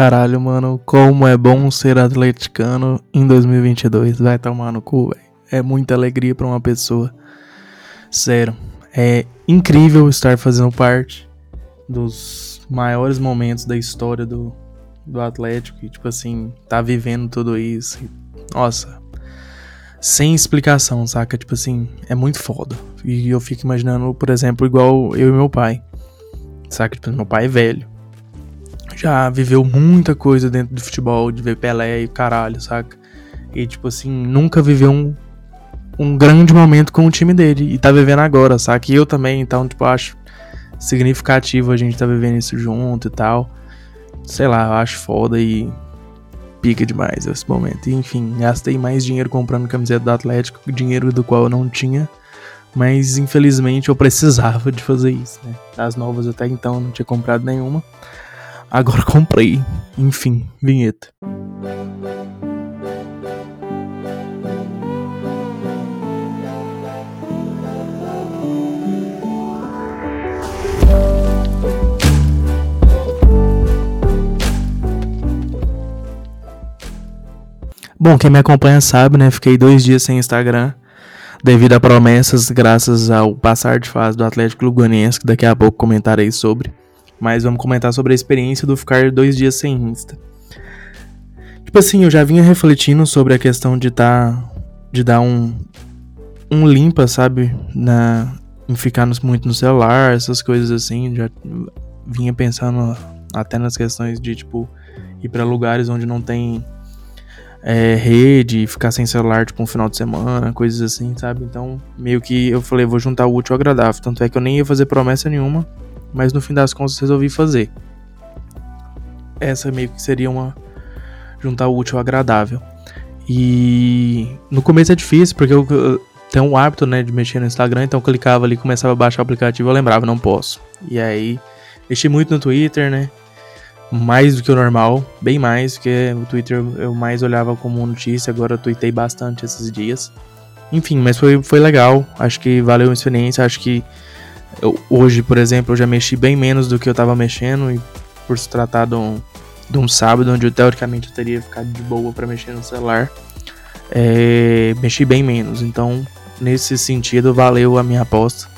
caralho, mano. Como é bom ser atleticano em 2022. Vai tomar no cu, velho. É muita alegria pra uma pessoa. Sério. É incrível estar fazendo parte dos maiores momentos da história do, do Atlético. E, tipo assim, tá vivendo tudo isso. Nossa. Sem explicação, saca? Tipo assim, é muito foda. E eu fico imaginando, por exemplo, igual eu e meu pai. Saca? Tipo, meu pai é velho já viveu muita coisa dentro do futebol, de ver Pelé e caralho, saca? E, tipo assim, nunca viveu um, um grande momento com o time dele. E tá vivendo agora, saca? E eu também, então, tipo, acho significativo a gente tá vivendo isso junto e tal. Sei lá, eu acho foda e pica demais esse momento. E, enfim, gastei mais dinheiro comprando camiseta do Atlético, dinheiro do qual eu não tinha. Mas infelizmente eu precisava de fazer isso, né? Das novas até então eu não tinha comprado nenhuma. Agora comprei. Enfim, vinheta. Bom, quem me acompanha sabe, né? Fiquei dois dias sem Instagram devido a promessas, graças ao passar de fase do Atlético Luganiense, que daqui a pouco comentarei sobre. Mas vamos comentar sobre a experiência do ficar dois dias sem Insta. Tipo assim, eu já vinha refletindo sobre a questão de tá. de dar um. um limpa, sabe? Na, em ficar muito no celular, essas coisas assim. Já vinha pensando até nas questões de, tipo, ir para lugares onde não tem é, rede, ficar sem celular, tipo, um final de semana, coisas assim, sabe? Então, meio que eu falei, vou juntar o útil ao agradável. Tanto é que eu nem ia fazer promessa nenhuma mas no fim das contas resolvi fazer. Essa meio que seria uma juntar o útil ao agradável. E no começo é difícil, porque eu, eu tenho um hábito, né, de mexer no Instagram, então eu clicava ali, começava a baixar o aplicativo, eu lembrava, não posso. E aí, mexi muito no Twitter, né? Mais do que o normal, bem mais, porque o Twitter eu mais olhava como notícia, agora eu tuitei bastante esses dias. Enfim, mas foi, foi legal, acho que valeu a experiência, acho que eu, hoje, por exemplo, eu já mexi bem menos do que eu tava mexendo, e por se tratar de um, de um sábado, onde eu, teoricamente eu teria ficado de boa para mexer no celular, é, mexi bem menos. Então, nesse sentido, valeu a minha aposta.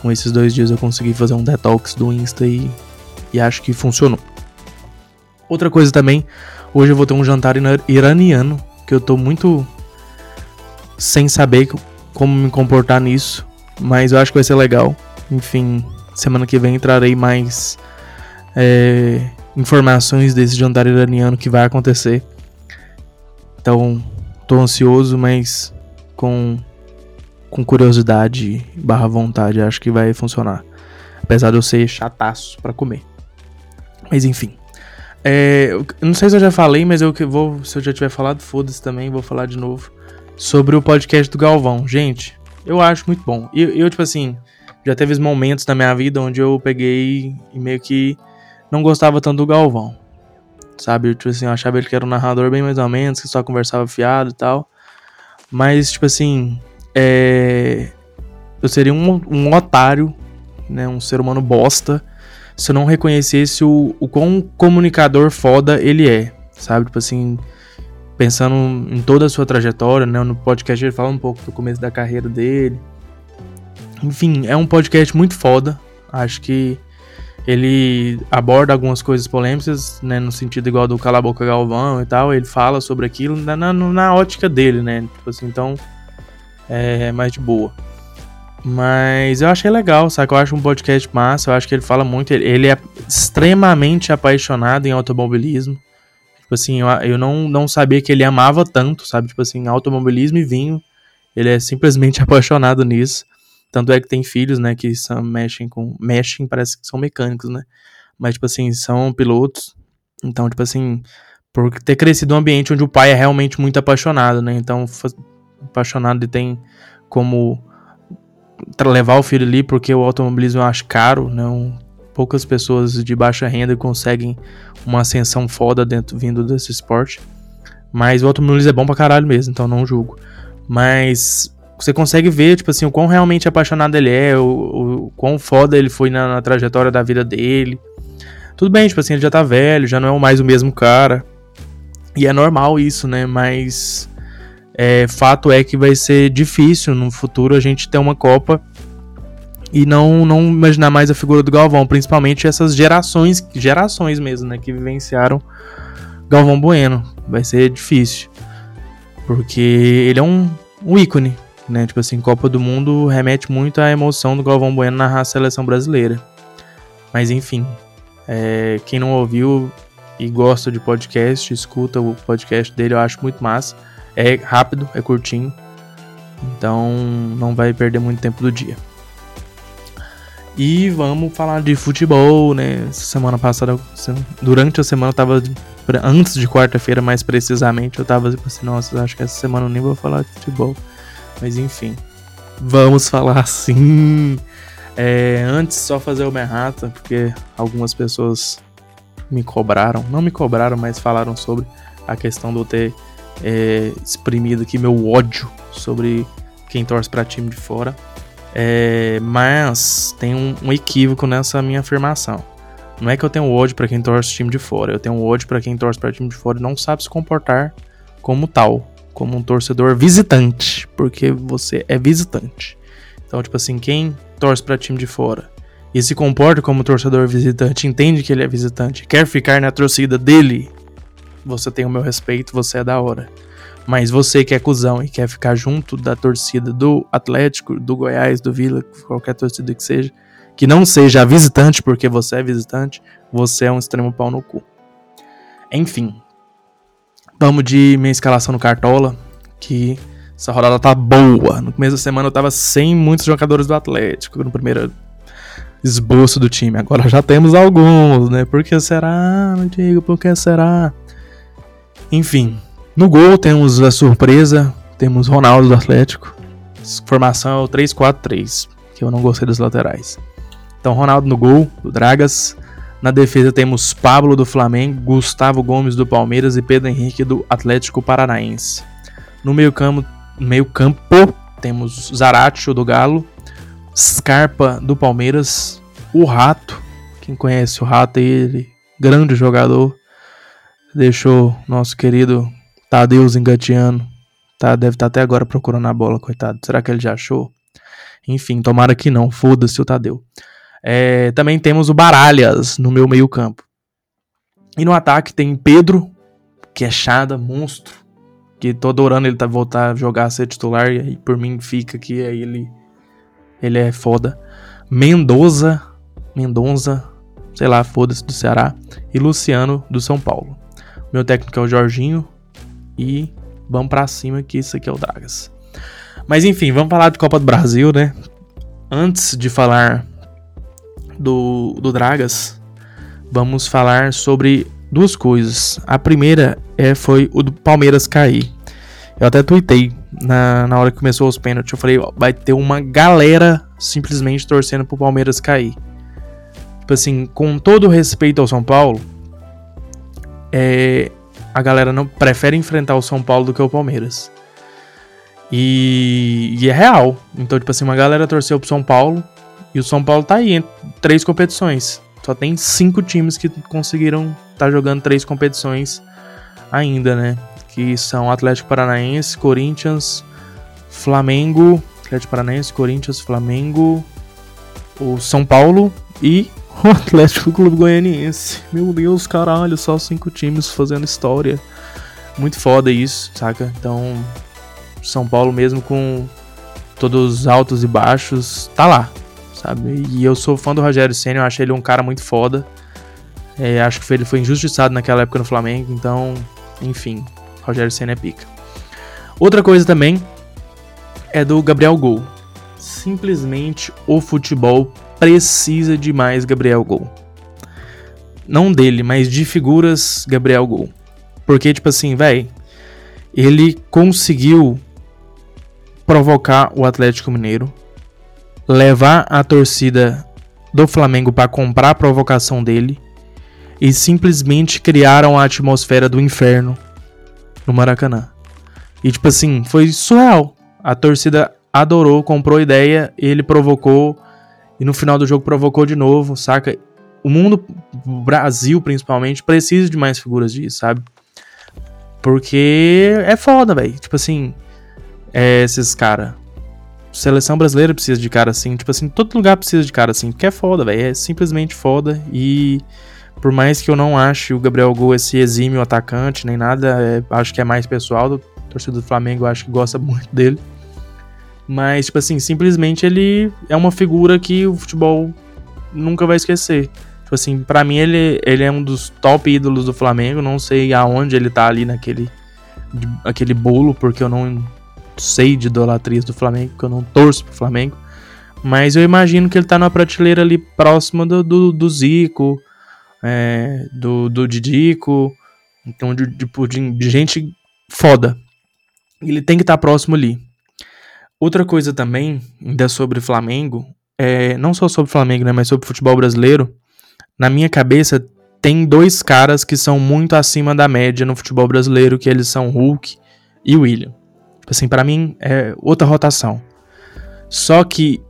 Com esses dois dias eu consegui fazer um detox do Insta e, e acho que funcionou. Outra coisa também, hoje eu vou ter um jantar iraniano, que eu tô muito sem saber como me comportar nisso, mas eu acho que vai ser legal. Enfim, semana que vem trarei mais é, informações desse jantar iraniano que vai acontecer. Então, tô ansioso, mas com, com curiosidade barra vontade, acho que vai funcionar. Apesar de eu ser chataço para comer. Mas enfim. É, não sei se eu já falei, mas eu vou. Se eu já tiver falado, foda-se também, vou falar de novo. Sobre o podcast do Galvão. Gente, eu acho muito bom. Eu, eu, tipo assim, já teve momentos na minha vida onde eu peguei e meio que não gostava tanto do Galvão. Sabe? Tipo assim, eu achava ele que era um narrador bem mais ou menos, que só conversava fiado e tal. Mas, tipo assim, é... eu seria um, um otário, né? Um ser humano bosta, se eu não reconhecesse o, o quão comunicador foda ele é. Sabe? Tipo assim, pensando em toda a sua trajetória, né? No podcast ele fala um pouco do começo da carreira dele enfim, é um podcast muito foda. Acho que ele aborda algumas coisas polêmicas, né, no sentido igual do Cala a Boca Galvão e tal, ele fala sobre aquilo na, na, na ótica dele, né, tipo assim, então é mais de boa. Mas eu achei legal, sabe? Eu acho um podcast massa, eu acho que ele fala muito, ele é extremamente apaixonado em automobilismo. Tipo assim, eu, eu não, não sabia que ele amava tanto, sabe? Tipo assim, automobilismo e vinho. Ele é simplesmente apaixonado nisso. Tanto é que tem filhos, né, que são, mexem com. Mexem, parece que são mecânicos, né? Mas, tipo assim, são pilotos. Então, tipo assim, por ter crescido um ambiente onde o pai é realmente muito apaixonado, né? Então, apaixonado e tem como levar o filho ali, porque o automobilismo eu acho caro, né? poucas pessoas de baixa renda conseguem uma ascensão foda dentro vindo desse esporte. Mas o automobilismo é bom pra caralho mesmo, então não julgo. Mas você consegue ver, tipo assim, o quão realmente apaixonado ele é, o, o quão foda ele foi na, na trajetória da vida dele. Tudo bem, tipo assim, ele já tá velho, já não é mais o mesmo cara. E é normal isso, né? Mas é, fato é que vai ser difícil no futuro a gente ter uma Copa e não, não imaginar mais a figura do Galvão, principalmente essas gerações, gerações mesmo, né, que vivenciaram Galvão Bueno. Vai ser difícil. Porque ele é um, um ícone, né? Tipo assim, Copa do Mundo remete muito à emoção do Galvão Bueno na seleção brasileira. Mas enfim, é, quem não ouviu e gosta de podcast, escuta o podcast dele, eu acho muito massa. É rápido, é curtinho. Então não vai perder muito tempo do dia. E vamos falar de futebol, né? Semana passada, durante a semana eu tava. Antes de quarta-feira, mais precisamente, eu tava tipo assim, nossa, acho que essa semana eu nem vou falar de futebol. Mas enfim. Vamos falar sim. É, antes, só fazer uma errata, porque algumas pessoas me cobraram. Não me cobraram, mas falaram sobre a questão de eu ter é, exprimido aqui meu ódio sobre quem torce para time de fora. É, mas tem um, um, equívoco nessa minha afirmação. Não é que eu tenho ódio para quem torce time de fora, eu tenho ódio para quem torce para time de fora e não sabe se comportar como tal, como um torcedor visitante, porque você é visitante. Então, tipo assim, quem torce para time de fora e se comporta como torcedor visitante, entende que ele é visitante, quer ficar na torcida dele, você tem o meu respeito, você é da hora. Mas você que é cuzão e quer ficar junto da torcida do Atlético, do Goiás, do Vila, qualquer torcida que seja, que não seja visitante, porque você é visitante, você é um extremo pau no cu. Enfim, vamos de minha escalação no Cartola, que essa rodada tá boa. No começo da semana eu tava sem muitos jogadores do Atlético, no primeiro esboço do time. Agora já temos alguns, né? Por que será, não digo, por que será? Enfim, no gol temos a surpresa, temos Ronaldo do Atlético. Formação é o 3-4-3, que eu não gostei dos laterais. Então Ronaldo no gol, do Dragas. Na defesa temos Pablo do Flamengo, Gustavo Gomes do Palmeiras e Pedro Henrique do Atlético Paranaense. No meio-campo, meio campo temos Zaratio do Galo, Scarpa do Palmeiras, o Rato, quem conhece o Rato, ele grande jogador, deixou nosso querido Tadeus engateando. Tá, deve estar tá até agora procurando a bola, coitado. Será que ele já achou? Enfim, tomara que não. Foda-se o Tadeu. É, também temos o Baralhas no meu meio campo. E no ataque tem Pedro, que é chada, monstro. Que tô adorando ele tá, voltar a jogar, a ser titular. E aí por mim fica que aí ele, ele é foda. Mendoza, Mendonça, sei lá, foda-se do Ceará. E Luciano do São Paulo. Meu técnico é o Jorginho, e vamos para cima que isso aqui é o Dragas. Mas enfim, vamos falar de Copa do Brasil, né? Antes de falar do, do Dragas, vamos falar sobre duas coisas. A primeira é foi o do Palmeiras cair. Eu até tuitei na, na hora que começou os pênaltis. Eu falei, ó, vai ter uma galera simplesmente torcendo pro Palmeiras cair. Tipo assim, com todo respeito ao São Paulo, é, a galera não prefere enfrentar o São Paulo do que o Palmeiras. E, e, é real. Então, tipo assim, uma galera torceu pro São Paulo e o São Paulo tá aí em três competições. Só tem cinco times que conseguiram estar tá jogando três competições ainda, né? Que são Atlético Paranaense, Corinthians, Flamengo, Atlético Paranaense, Corinthians, Flamengo, o São Paulo e o Atlético Clube Goianiense. Meu Deus, caralho, só cinco times fazendo história. Muito foda isso, saca? Então, São Paulo mesmo com todos os altos e baixos, tá lá, sabe? E eu sou fã do Rogério Senna, eu acho ele um cara muito foda. É, acho que ele foi injustiçado naquela época no Flamengo, então, enfim, Rogério Senna é pica. Outra coisa também é do Gabriel Gol. Simplesmente o futebol precisa de mais Gabriel Gol. Não dele, mas de figuras Gabriel Gol. Porque, tipo assim, velho, ele conseguiu provocar o Atlético Mineiro, levar a torcida do Flamengo para comprar a provocação dele e simplesmente criaram a atmosfera do inferno no Maracanã. E tipo assim, foi surreal. A torcida adorou, comprou ideia, ele provocou e no final do jogo provocou de novo, saca? o mundo, o Brasil principalmente, precisa de mais figuras disso, sabe? Porque é foda, velho. Tipo assim, é, esses cara. Seleção brasileira precisa de cara assim. Tipo assim, todo lugar precisa de cara assim. Porque é foda, velho. É simplesmente foda. E por mais que eu não ache o Gabriel Gol esse exímio atacante, nem nada, é, acho que é mais pessoal. Do torcedor do Flamengo, acho que gosta muito dele. Mas, tipo assim, simplesmente ele é uma figura que o futebol nunca vai esquecer. Tipo assim, para mim ele, ele é um dos top ídolos do Flamengo. Não sei aonde ele tá ali naquele aquele bolo, porque eu não sei de idolatrias do Flamengo, porque eu não torço pro Flamengo. Mas eu imagino que ele tá numa prateleira ali próxima do, do, do Zico, é, do, do Didico, então de, de, de, gente foda. Ele tem que estar tá próximo ali. Outra coisa também, ainda sobre Flamengo, é, não só sobre Flamengo, né, mas sobre futebol brasileiro, na minha cabeça, tem dois caras que são muito acima da média no futebol brasileiro, que eles são Hulk e William. Tipo assim, para mim é outra rotação. Só que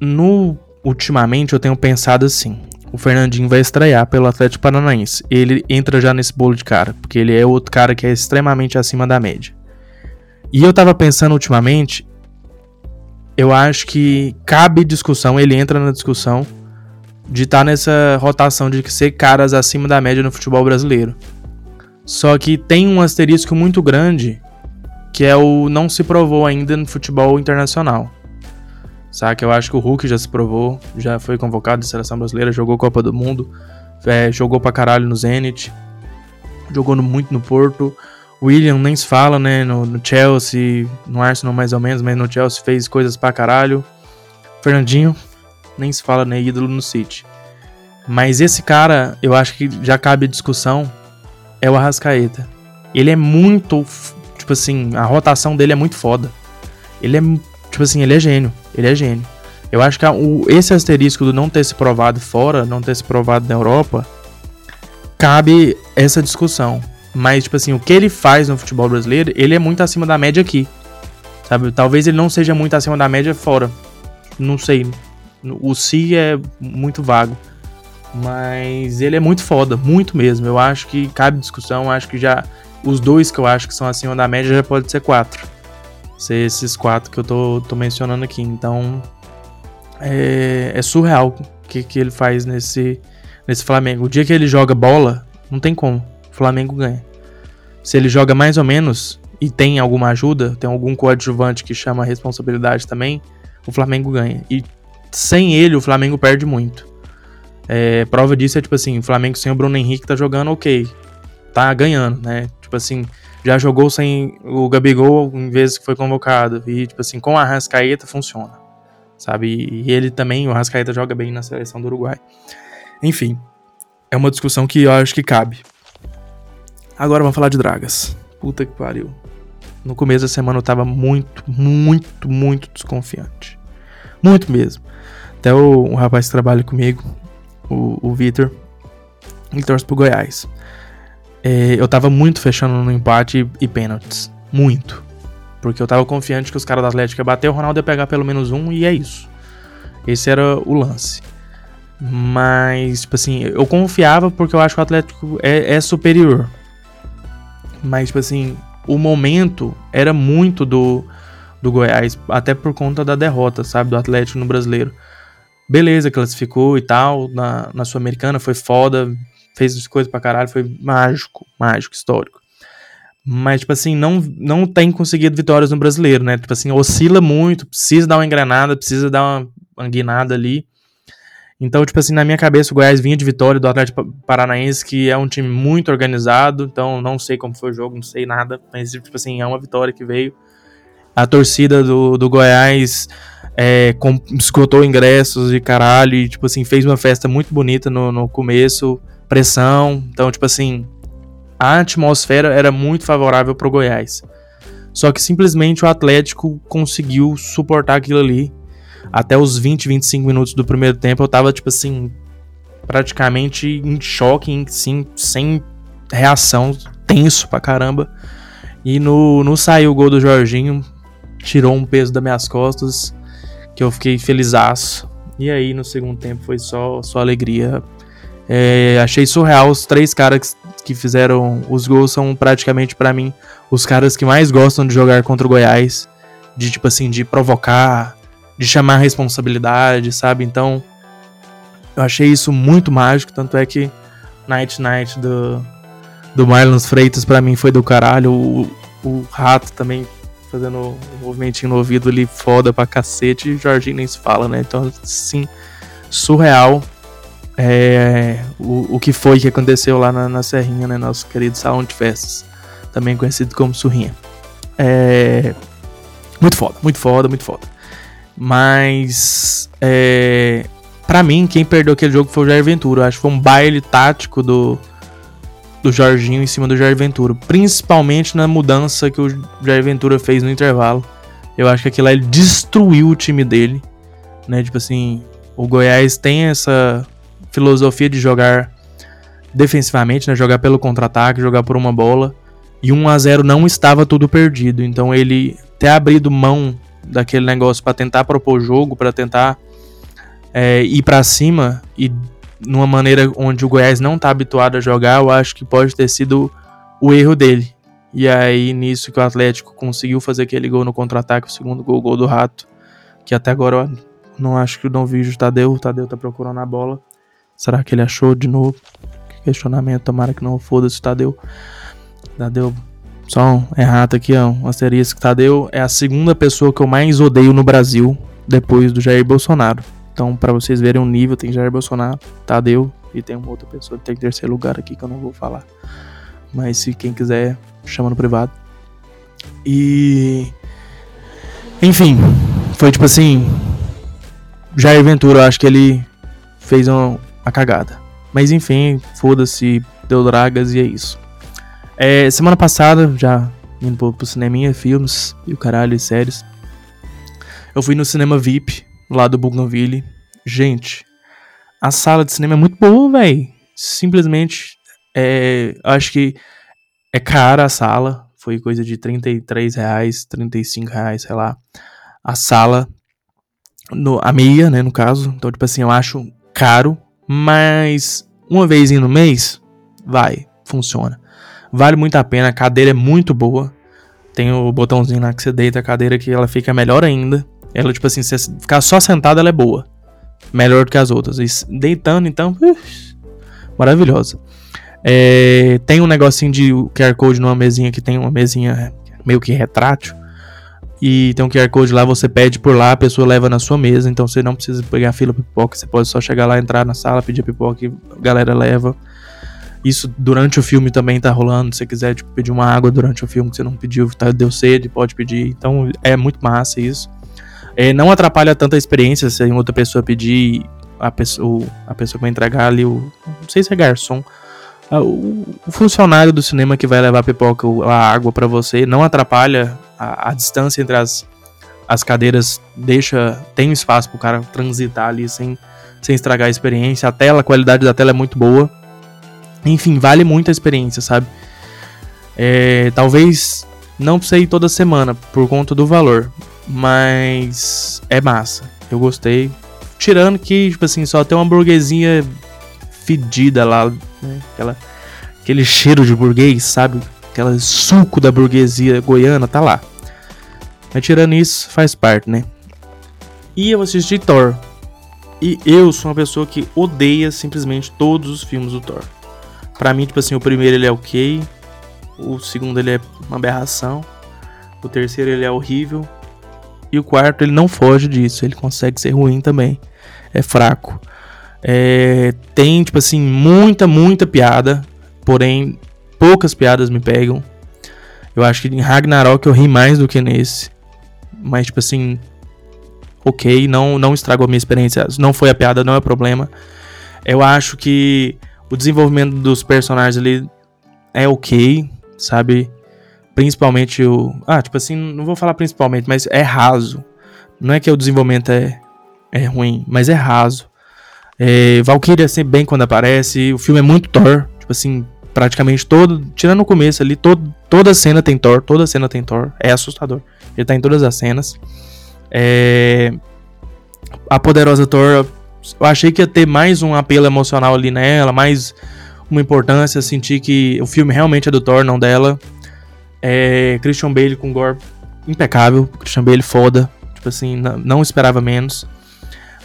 no ultimamente eu tenho pensado assim, o Fernandinho vai estrear pelo Atlético Paranaense. Ele entra já nesse bolo de cara, porque ele é outro cara que é extremamente acima da média. E eu tava pensando ultimamente, eu acho que cabe discussão, ele entra na discussão de estar tá nessa rotação de ser caras acima da média no futebol brasileiro. Só que tem um asterisco muito grande que é o não se provou ainda no futebol internacional. Saca? Eu acho que o Hulk já se provou, já foi convocado de seleção brasileira, jogou Copa do Mundo, é, jogou pra caralho no Zenit, jogou muito no Porto. William nem se fala, né? No, no, Chelsea, no Arsenal mais ou menos, mas no Chelsea fez coisas pra caralho. Fernandinho, nem se fala, né? Ídolo no City. Mas esse cara, eu acho que já cabe discussão, é o Arrascaeta. Ele é muito. Tipo assim, a rotação dele é muito foda. Ele é. Tipo assim, ele é gênio. Ele é gênio. Eu acho que o, esse asterisco do não ter se provado fora, não ter se provado na Europa, cabe essa discussão. Mas, tipo assim, o que ele faz no futebol brasileiro, ele é muito acima da média aqui. Sabe? Talvez ele não seja muito acima da média fora. Não sei. O si é muito vago. Mas ele é muito foda, muito mesmo. Eu acho que cabe discussão. Acho que já. Os dois que eu acho que são acima da média já pode ser quatro. Ser esses quatro que eu tô, tô mencionando aqui. Então. É, é surreal o que, que ele faz nesse, nesse Flamengo. O dia que ele joga bola, não tem como. O Flamengo ganha. Se ele joga mais ou menos e tem alguma ajuda, tem algum coadjuvante que chama a responsabilidade também, o Flamengo ganha. E sem ele, o Flamengo perde muito. É, prova disso é tipo assim, o Flamengo sem o Bruno Henrique tá jogando ok. Tá ganhando, né? Tipo assim, já jogou sem o Gabigol em vezes que foi convocado. E, tipo assim, com a Rascaeta funciona. Sabe? E ele também, o Rascaeta joga bem na seleção do Uruguai. Enfim, é uma discussão que eu acho que cabe. Agora vamos falar de dragas. Puta que pariu. No começo da semana eu tava muito, muito, muito desconfiante. Muito mesmo. Até o, um rapaz que trabalha comigo, o, o Vitor, ele torce pro Goiás. É, eu tava muito fechando no empate e, e pênaltis. Muito. Porque eu tava confiante que os caras do Atlético iam bater, o Ronaldo ia pegar pelo menos um e é isso. Esse era o lance. Mas, tipo assim, eu confiava porque eu acho que o Atlético é, é superior. Mas, tipo assim, o momento era muito do, do Goiás, até por conta da derrota, sabe, do Atlético no brasileiro. Beleza, classificou e tal, na, na Sul-Americana foi foda, fez coisas pra caralho, foi mágico, mágico, histórico. Mas, tipo assim, não, não tem conseguido vitórias no brasileiro, né? Tipo assim, oscila muito, precisa dar uma engrenada, precisa dar uma, uma guinada ali. Então, tipo assim, na minha cabeça, o Goiás vinha de vitória do Atlético Paranaense, que é um time muito organizado. Então, não sei como foi o jogo, não sei nada. Mas, tipo assim, é uma vitória que veio. A torcida do, do Goiás é, com, ingressos e caralho. E, tipo assim, fez uma festa muito bonita no, no começo. Pressão. Então, tipo assim, a atmosfera era muito favorável pro Goiás. Só que simplesmente o Atlético conseguiu suportar aquilo ali até os 20, 25 minutos do primeiro tempo eu tava, tipo assim, praticamente em choque, sim, sem reação, tenso pra caramba. E no, no saiu o gol do Jorginho, tirou um peso das minhas costas, que eu fiquei felizaço. E aí no segundo tempo foi só, só alegria. É, achei surreal os três caras que fizeram os gols são praticamente para mim os caras que mais gostam de jogar contra o Goiás, de tipo assim, de provocar, de chamar responsabilidade, sabe? Então, eu achei isso muito mágico, tanto é que Night Night do do Marlon Freitas para mim foi do caralho, o, o Rato também fazendo um movimentinho no ouvido ali foda pra cacete, e Jorginho nem se fala, né? Então, sim, surreal é, o, o que foi que aconteceu lá na, na Serrinha, né? Nosso querido salão de festas, também conhecido como Surrinha. É, muito foda, muito foda, muito foda. Mas, é, para mim, quem perdeu aquele jogo foi o Jair Ventura. Acho que foi um baile tático do, do Jorginho em cima do Jair Ventura. Principalmente na mudança que o Jair Ventura fez no intervalo. Eu acho que aquilo lá ele destruiu o time dele. Né? Tipo assim, o Goiás tem essa filosofia de jogar defensivamente, né? Jogar pelo contra-ataque, jogar por uma bola. E 1 a 0 não estava tudo perdido. Então ele ter abrido mão daquele negócio para tentar propor jogo, para tentar é, ir para cima e numa maneira onde o Goiás não tá habituado a jogar, eu acho que pode ter sido o erro dele. E aí, nisso que o Atlético conseguiu fazer aquele gol no contra-ataque, o segundo gol, gol do Rato, que até agora eu não acho que não vejo o Tadeu, o Tadeu tá procurando a bola. Será que ele achou de novo? Questionamento, tomara que não foda-se Tadeu. Tadeu, só um errado aqui, ó, um asterisco. Tadeu é a segunda pessoa que eu mais odeio no Brasil, depois do Jair Bolsonaro. Então, para vocês verem o nível, tem Jair Bolsonaro, Tadeu e tem uma outra pessoa que tem terceiro lugar aqui que eu não vou falar. Mas se quem quiser, chama no privado. E. Enfim, foi tipo assim. Jair Ventura, eu acho que ele fez uma, cagada. Mas enfim, foda-se, deu dragas e é isso. É, semana passada, já indo pro, pro cineminha, filmes e o caralho, e séries. Eu fui no cinema VIP lá do Bougainville. Gente, a sala de cinema é muito boa, velho. Simplesmente, é, acho que é cara a sala. Foi coisa de 33 reais, 35 reais, sei lá. A sala, no, a meia, né, no caso. Então, tipo assim, eu acho caro, mas uma vez no mês, vai, funciona. Vale muito a pena, a cadeira é muito boa. Tem o botãozinho lá que você deita a cadeira que ela fica melhor ainda. Ela, tipo assim, se ficar só sentada, ela é boa. Melhor do que as outras. E deitando, então, ux, maravilhosa. É, tem um negocinho de QR Code numa mesinha que tem uma mesinha meio que retrátil. E tem um QR Code lá, você pede por lá, a pessoa leva na sua mesa. Então você não precisa pegar fila pipoca. Você pode só chegar lá, entrar na sala, pedir pipoca e a galera leva. Isso durante o filme também tá rolando. Se você quiser tipo, pedir uma água durante o filme que você não pediu, tá, deu sede, pode pedir. Então é muito massa isso. É, não atrapalha tanto a experiência se outra pessoa pedir, a pessoa, a pessoa que vai entregar ali, o, não sei se é garçom, o, funcionário do cinema que vai levar a pipoca, a água para você, não atrapalha a, a, distância entre as, as cadeiras, deixa, tem espaço pro cara transitar ali sem, sem estragar a experiência. A tela, a qualidade da tela é muito boa. Enfim, vale muito a experiência, sabe? É, talvez não ir toda semana por conta do valor, mas é massa. Eu gostei. Tirando que, tipo assim, só tem uma burguesinha fedida lá, né? Aquela, aquele cheiro de burguês, sabe? Aquela suco da burguesia goiana, tá lá. Mas tirando isso, faz parte, né? E eu assisti Thor. E eu sou uma pessoa que odeia simplesmente todos os filmes do Thor. Pra mim, tipo assim, o primeiro ele é ok. O segundo ele é uma aberração. O terceiro ele é horrível. E o quarto, ele não foge disso, ele consegue ser ruim também. É fraco. É, tem, tipo assim, muita, muita piada. Porém, poucas piadas me pegam. Eu acho que em Ragnarok eu ri mais do que nesse. Mas, tipo assim, ok, não, não estragou a minha experiência. Não foi a piada, não é problema. Eu acho que o desenvolvimento dos personagens ali é ok, sabe? Principalmente o. Ah, tipo assim, não vou falar principalmente, mas é raso. Não é que o desenvolvimento é, é ruim, mas é raso. É, Valkyria é sempre bem quando aparece. O filme é muito Thor. Tipo assim, praticamente todo. Tirando o começo ali, todo, toda cena tem Thor. Toda cena tem Thor. É assustador. Ele tá em todas as cenas. É, a poderosa Thor Eu achei que ia ter mais um apelo emocional ali nela, mais uma importância, senti que o filme realmente é do Thor, não dela. É, Christian Bale com Gore impecável, Christian Bale foda, tipo assim, não, não esperava menos.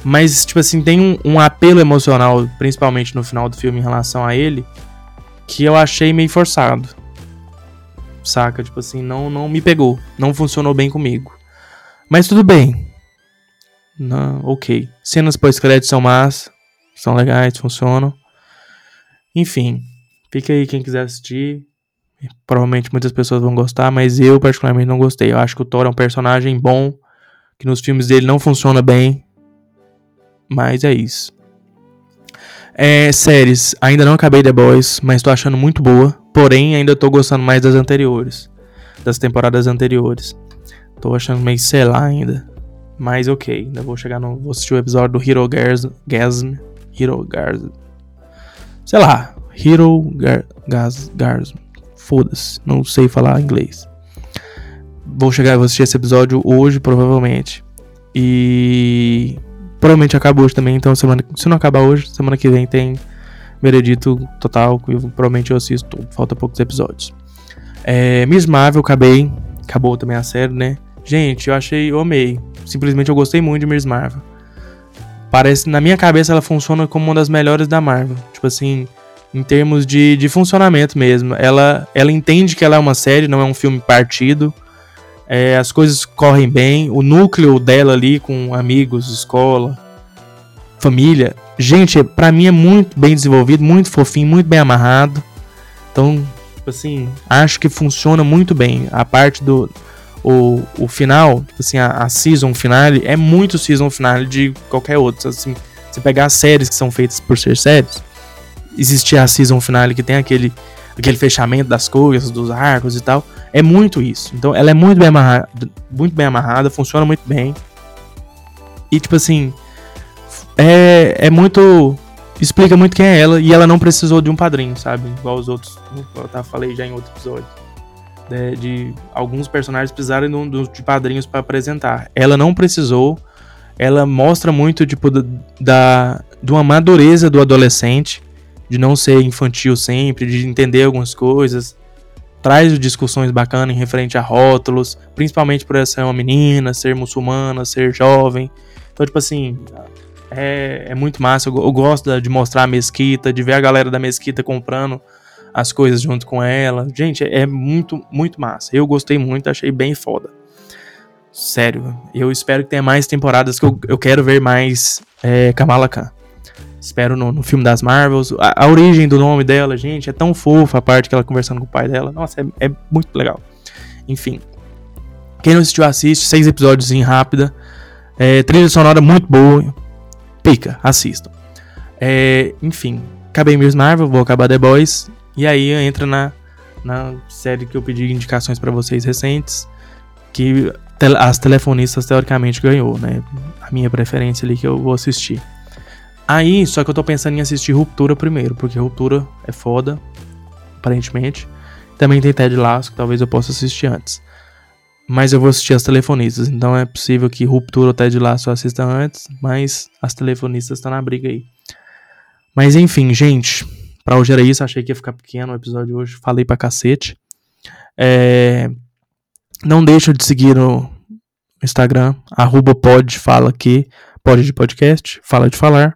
Mas, tipo assim, tem um, um, apelo emocional, principalmente no final do filme, em relação a ele, que eu achei meio forçado. Saca? Tipo assim, não, não me pegou. Não funcionou bem comigo. Mas tudo bem. Não, ok. Cenas pós-créditos são más, são legais, funcionam. Enfim, fica aí quem quiser assistir. Provavelmente muitas pessoas vão gostar, mas eu particularmente não gostei. Eu acho que o Thor é um personagem bom, que nos filmes dele não funciona bem. Mas é isso. É, séries, ainda não acabei The Boys, mas tô achando muito boa. Porém, ainda tô gostando mais das anteriores. Das temporadas anteriores. Tô achando meio sei lá ainda. Mas ok, ainda vou chegar no. Vou assistir o episódio do Hero Gasm. Hero Gasm. Sei lá. Hero Gasm. Foda-se. Não sei falar inglês. Vou chegar, vou assistir esse episódio hoje, provavelmente. E. Provavelmente acaba hoje também, então semana, se não acabar hoje, semana que vem tem veredito total. Que provavelmente eu assisto. Falta poucos episódios. É, Miss Marvel, acabei. Acabou também a série, né? Gente, eu achei, eu amei. Simplesmente eu gostei muito de Miss Marvel. Parece, na minha cabeça, ela funciona como uma das melhores da Marvel. Tipo assim, em termos de, de funcionamento mesmo. Ela, ela entende que ela é uma série, não é um filme partido. É, as coisas correm bem. O núcleo dela ali com amigos, escola, família. Gente, para mim é muito bem desenvolvido, muito fofinho, muito bem amarrado. Então, tipo assim, acho que funciona muito bem. A parte do, o, o final, tipo assim, a, a season finale é muito season finale de qualquer outro. Assim, você pegar as séries que são feitas por ser séries, existir a season finale que tem aquele, aquele fechamento das coisas, dos arcos e tal. É muito isso. Então ela é muito bem amarrada, muito bem amarrada, funciona muito bem. E tipo assim, é, é muito explica muito quem é ela e ela não precisou de um padrinho, sabe? Igual os outros, eu tá, falei já em outro episódio né, de alguns personagens precisarem de, de padrinhos para apresentar. Ela não precisou. Ela mostra muito tipo da de uma madureza do adolescente, de não ser infantil sempre, de entender algumas coisas. Traz discussões bacanas em referente a rótulos, principalmente por ela ser uma menina, ser muçulmana, ser jovem. Então, tipo assim, é, é muito massa. Eu, eu gosto de mostrar a mesquita, de ver a galera da mesquita comprando as coisas junto com ela. Gente, é muito, muito massa. Eu gostei muito, achei bem foda. Sério, eu espero que tenha mais temporadas, que eu, eu quero ver mais é, Kamala Khan. Espero no, no filme das Marvels. A, a, origem do nome dela, gente, é tão fofa a parte que ela conversando com o pai dela. Nossa, é, é muito legal. Enfim. Quem não assistiu, assiste. Seis episódios em rápida. É, trilha sonora muito boa. Pica, assistam. É, enfim, acabei Miss Marvel, vou acabar The Boys. E aí entra na, na série que eu pedi indicações para vocês recentes, que as telefonistas teoricamente ganhou, né? A minha preferência ali que eu vou assistir. Aí, só que eu tô pensando em assistir Ruptura primeiro, porque Ruptura é foda, aparentemente. Também tem Ted Lasso, que talvez eu possa assistir antes. Mas eu vou assistir as telefonistas, então é possível que Ruptura ou Ted Lasso eu assista antes, mas as telefonistas estão na briga aí. Mas enfim, gente, Pra hoje era isso, achei que ia ficar pequeno o episódio de hoje. Falei pra cacete. É... Não deixa de seguir no Instagram, arroba pode, fala que, pode de podcast, fala de falar,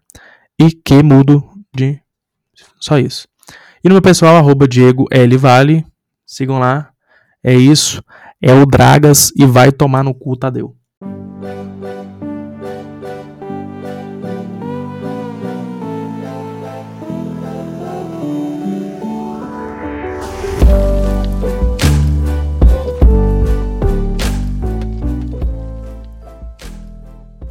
e que mudo de. Só isso. E no meu pessoal, arroba Diego L. Vale. Sigam lá. É isso. É o Dragas e vai tomar no cu, Tadeu.